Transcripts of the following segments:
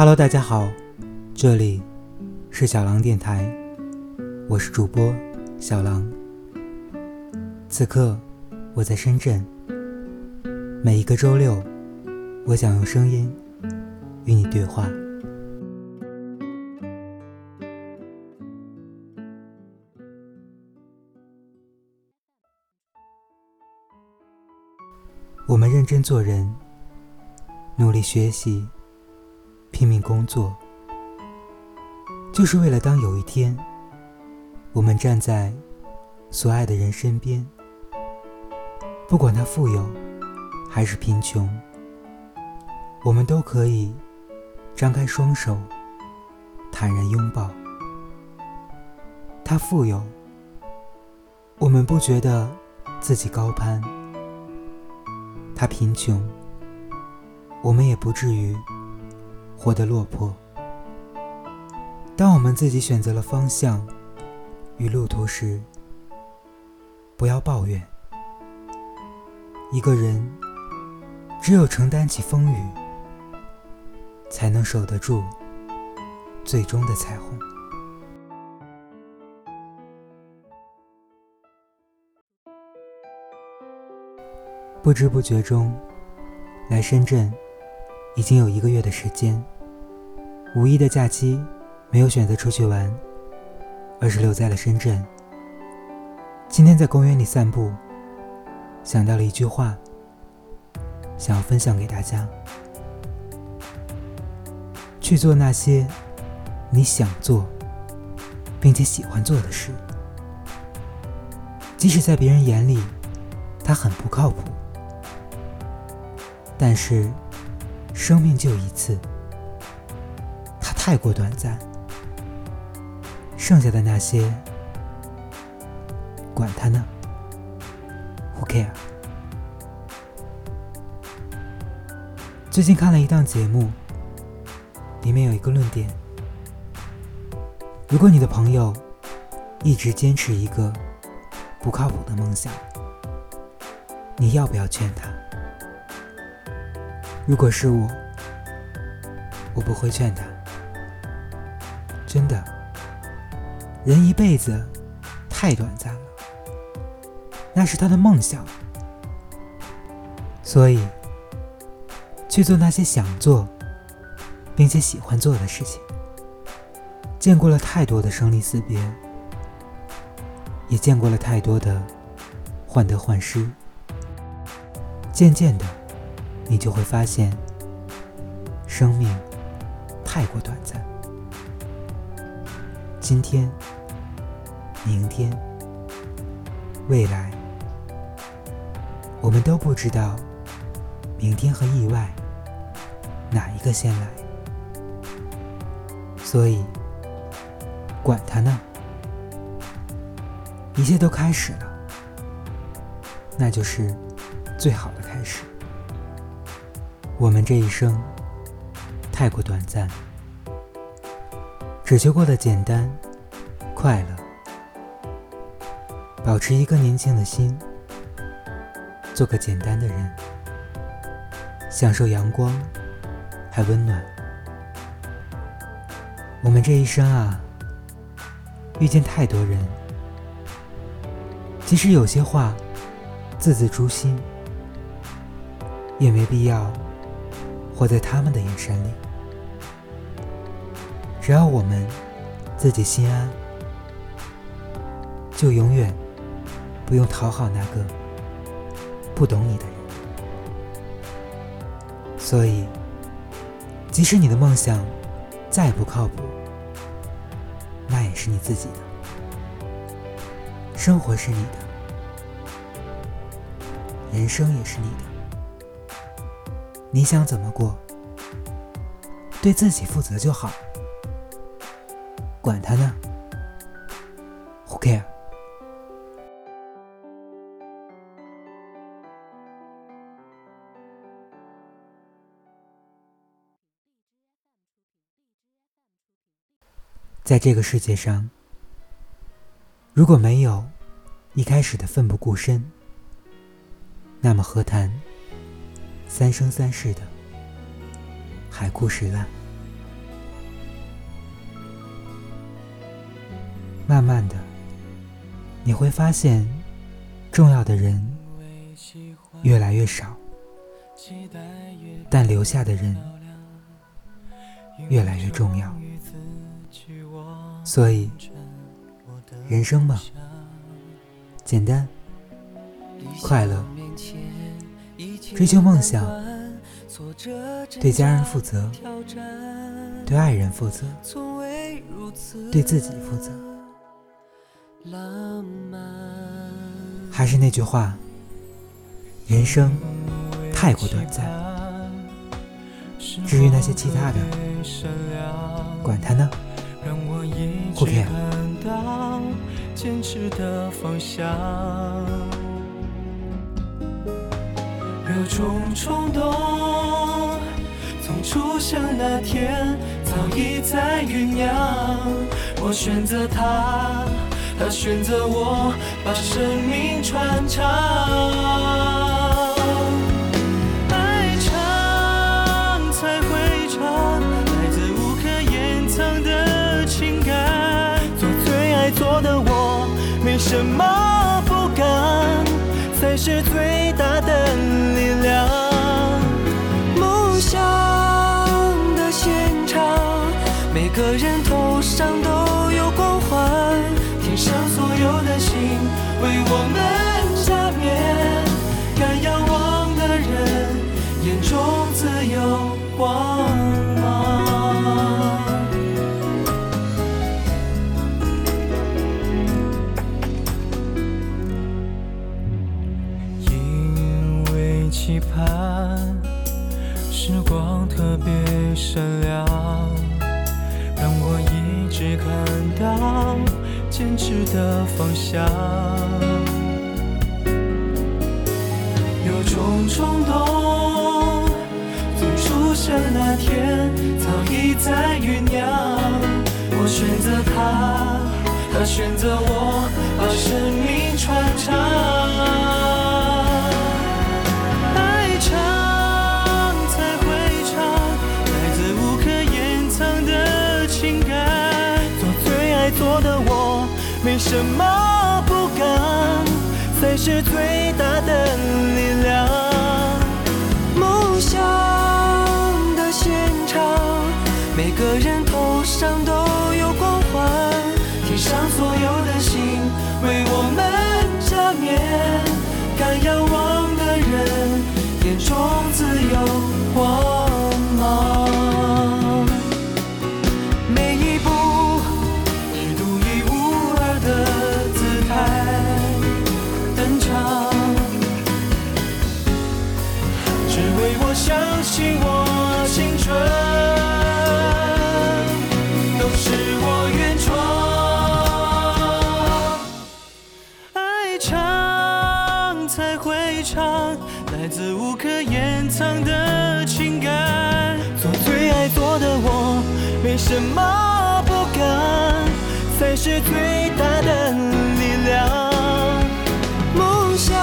Hello，大家好，这里是小狼电台，我是主播小狼。此刻我在深圳，每一个周六，我想用声音与你对话。我们认真做人，努力学习。拼命工作，就是为了当有一天，我们站在所爱的人身边，不管他富有还是贫穷，我们都可以张开双手，坦然拥抱。他富有，我们不觉得自己高攀；他贫穷，我们也不至于。活得落魄。当我们自己选择了方向与路途时，不要抱怨。一个人只有承担起风雨，才能守得住最终的彩虹。不知不觉中，来深圳。已经有一个月的时间，五一的假期没有选择出去玩，而是留在了深圳。今天在公园里散步，想到了一句话，想要分享给大家：去做那些你想做并且喜欢做的事，即使在别人眼里，他很不靠谱，但是。生命就一次，它太过短暂。剩下的那些，管他呢，Who care？最近看了一档节目，里面有一个论点：如果你的朋友一直坚持一个不靠谱的梦想，你要不要劝他？如果是我，我不会劝他。真的，人一辈子太短暂了，那是他的梦想，所以去做那些想做并且喜欢做的事情。见过了太多的生离死别，也见过了太多的患得患失，渐渐的。你就会发现，生命太过短暂。今天、明天、未来，我们都不知道明天和意外哪一个先来，所以管他呢，一切都开始了，那就是最好的开始。我们这一生太过短暂，只求过得简单、快乐，保持一个年轻的心，做个简单的人，享受阳光还温暖。我们这一生啊，遇见太多人，即使有些话字字诛心，也没必要。活在他们的眼神里，只要我们自己心安，就永远不用讨好那个不懂你的人。所以，即使你的梦想再不靠谱，那也是你自己的。生活是你的，人生也是你的。你想怎么过，对自己负责就好，管他呢，Who care？在这个世界上，如果没有一开始的奋不顾身，那么何谈？三生三世的海枯石烂。慢慢的你会发现重要的人越来越少但留下的人越来越重要。所以人生嘛简单快乐追求梦想，对家人负责，对爱人负责，对自己负责。还是那句话，人生太过短暂。至于那些其他的，管他呢，不 care。有种冲动，从出生那天早已在酝酿。我选择他。他选择我，把生命传唱。爱唱才会唱，来自无可掩藏的情感。做最爱做的我，没什么不敢，才是最大个人头上都有光环。天上所有的星为我们的方向，有种冲动，从出生那天早已在酝酿。我选择他，他选择我，把生命传唱。什么不敢，才是最大是我原创。爱唱才会唱，来自无可掩藏的情感。做最爱做的我，没什么不敢，才是最大的力量。梦想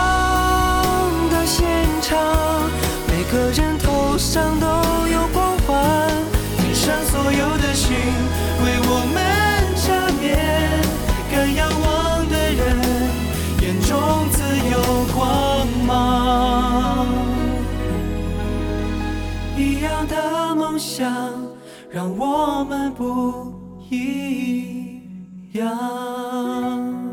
的现场，每个人头上都想让我们不一样。